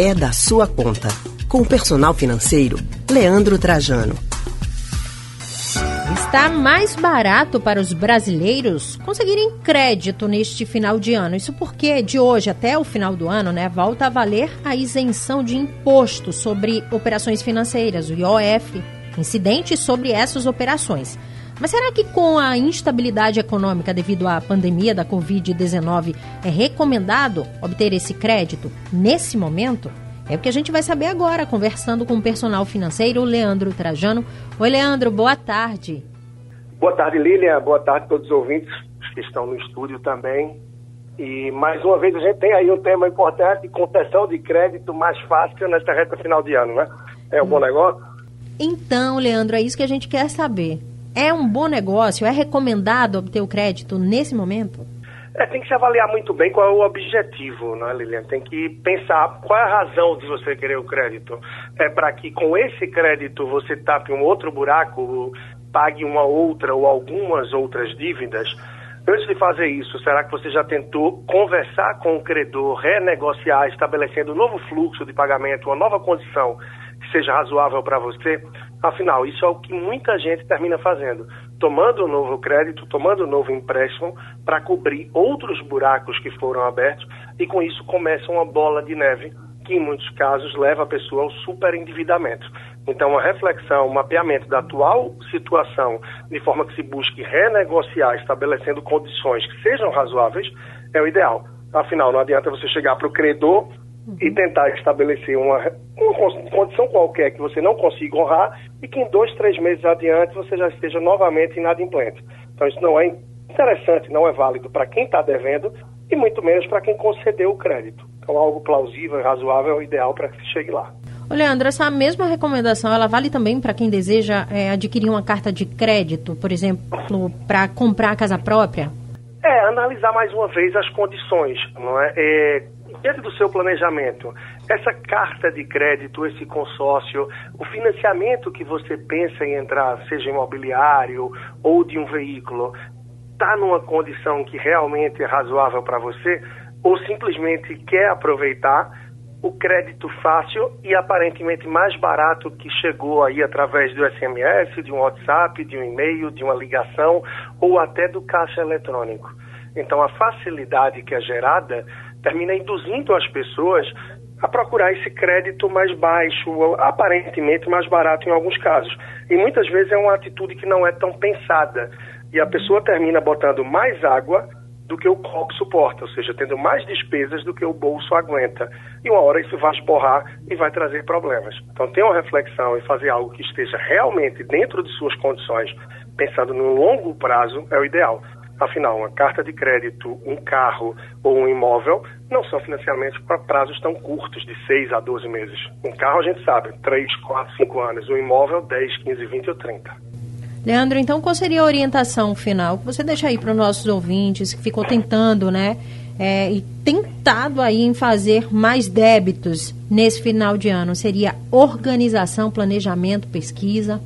é da sua conta. Com o personal financeiro, Leandro Trajano. Está mais barato para os brasileiros conseguirem crédito neste final de ano. Isso porque de hoje até o final do ano, né, volta a valer a isenção de imposto sobre operações financeiras, o IOF, incidente sobre essas operações. Mas será que com a instabilidade econômica devido à pandemia da Covid-19 é recomendado obter esse crédito nesse momento? É o que a gente vai saber agora, conversando com o personal financeiro, Leandro Trajano. Oi, Leandro, boa tarde. Boa tarde, Lilian. Boa tarde a todos os ouvintes que estão no estúdio também. E mais uma vez a gente tem aí um tema importante, concessão de crédito mais fácil nesta reta final de ano, né? É um bom negócio? Então, Leandro, é isso que a gente quer saber. É um bom negócio? É recomendado obter o crédito nesse momento? É, tem que se avaliar muito bem qual é o objetivo, né, Lilian? Tem que pensar qual é a razão de você querer o crédito. É para que com esse crédito você tape um outro buraco, pague uma outra ou algumas outras dívidas. Antes de fazer isso, será que você já tentou conversar com o credor, renegociar, estabelecendo um novo fluxo de pagamento, uma nova condição que seja razoável para você? Afinal, isso é o que muita gente termina fazendo, tomando um novo crédito, tomando um novo empréstimo para cobrir outros buracos que foram abertos e com isso começa uma bola de neve que em muitos casos leva a pessoa ao superendividamento. Então, uma reflexão, um mapeamento da atual situação, de forma que se busque renegociar, estabelecendo condições que sejam razoáveis, é o ideal. Afinal, não adianta você chegar para o credor e tentar estabelecer uma, uma condição qualquer que você não consiga honrar e que em dois, três meses adiante você já esteja novamente inadimplente. Então isso não é interessante, não é válido para quem está devendo e muito menos para quem concedeu o crédito. Então algo plausível razoável é o ideal para que se chegue lá. Ô Leandro, essa mesma recomendação, ela vale também para quem deseja é, adquirir uma carta de crédito, por exemplo, para comprar a casa própria? É, analisar mais uma vez as condições, não é? é dentro do seu planejamento, essa carta de crédito, esse consórcio, o financiamento que você pensa em entrar, seja imobiliário ou de um veículo, está numa condição que realmente é razoável para você? Ou simplesmente quer aproveitar o crédito fácil e aparentemente mais barato que chegou aí através do SMS, de um WhatsApp, de um e-mail, de uma ligação ou até do caixa eletrônico? Então, a facilidade que é gerada termina induzindo as pessoas a procurar esse crédito mais baixo, aparentemente mais barato em alguns casos. E muitas vezes é uma atitude que não é tão pensada. E a pessoa termina botando mais água do que o copo suporta, ou seja, tendo mais despesas do que o bolso aguenta. E uma hora isso vai esporrar e vai trazer problemas. Então, ter uma reflexão e fazer algo que esteja realmente dentro de suas condições, pensando no longo prazo, é o ideal. Afinal, uma carta de crédito, um carro ou um imóvel não são financiamentos para prazos tão curtos, de 6 a 12 meses. Um carro a gente sabe, 3, 4, 5 anos. Um imóvel, 10, 15, 20 ou 30. Leandro, então qual seria a orientação final que você deixa aí para os nossos ouvintes que ficou tentando, né? É, e tentado aí em fazer mais débitos nesse final de ano? Seria organização, planejamento, pesquisa?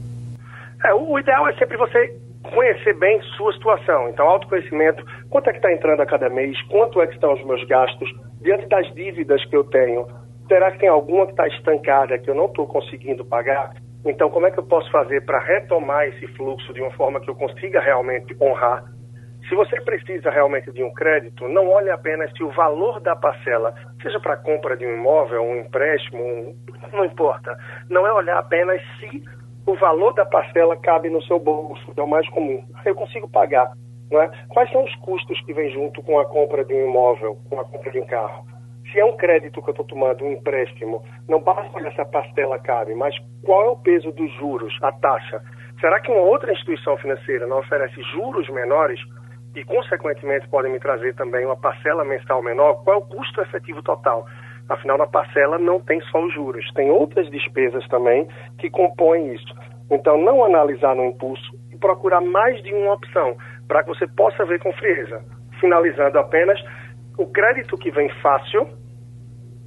É, o ideal é sempre você conhecer bem sua situação. Então, autoconhecimento, quanto é que está entrando a cada mês, quanto é que estão os meus gastos, diante das dívidas que eu tenho, será que tem alguma que está estancada, que eu não estou conseguindo pagar? Então, como é que eu posso fazer para retomar esse fluxo de uma forma que eu consiga realmente honrar? Se você precisa realmente de um crédito, não olhe apenas se o valor da parcela, seja para compra de um imóvel, um empréstimo, um, não importa. Não é olhar apenas se o valor da parcela cabe no seu bolso, é o mais comum. Eu consigo pagar. Não é? Quais são os custos que vêm junto com a compra de um imóvel, com a compra de um carro? Se é um crédito que eu estou tomando, um empréstimo, não basta olhar se a parcela cabe, mas qual é o peso dos juros, a taxa? Será que uma outra instituição financeira não oferece juros menores e, consequentemente, podem me trazer também uma parcela mensal menor? Qual é o custo efetivo total? Afinal, na parcela não tem só os juros, tem outras despesas também que compõem isso. Então, não analisar no impulso e procurar mais de uma opção para que você possa ver com frieza. Finalizando apenas, o crédito que vem fácil,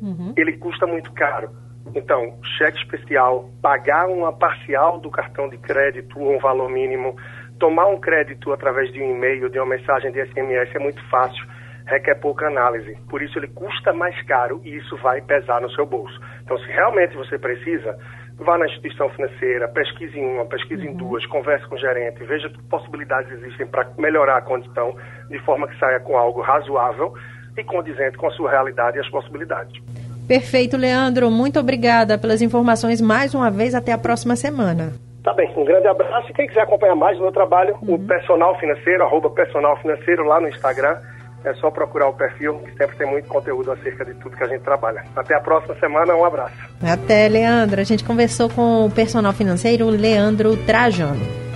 uhum. ele custa muito caro. Então, cheque especial, pagar uma parcial do cartão de crédito, um valor mínimo, tomar um crédito através de um e-mail, de uma mensagem de SMS é muito fácil requer pouca análise. Por isso ele custa mais caro e isso vai pesar no seu bolso. Então, se realmente você precisa, vá na instituição financeira, pesquise em uma, pesquise uhum. em duas, converse com o gerente, veja que possibilidades existem para melhorar a condição de forma que saia com algo razoável e condizente com a sua realidade e as possibilidades. Perfeito, Leandro. Muito obrigada pelas informações mais uma vez. Até a próxima semana. Tá bem, um grande abraço. E quem quiser acompanhar mais do meu trabalho, uhum. o Personal Financeiro, arroba Personal Financeiro lá no Instagram. É só procurar o perfil, que sempre tem muito conteúdo acerca de tudo que a gente trabalha. Até a próxima semana, um abraço. Até, Leandro. A gente conversou com o personal financeiro Leandro Trajano.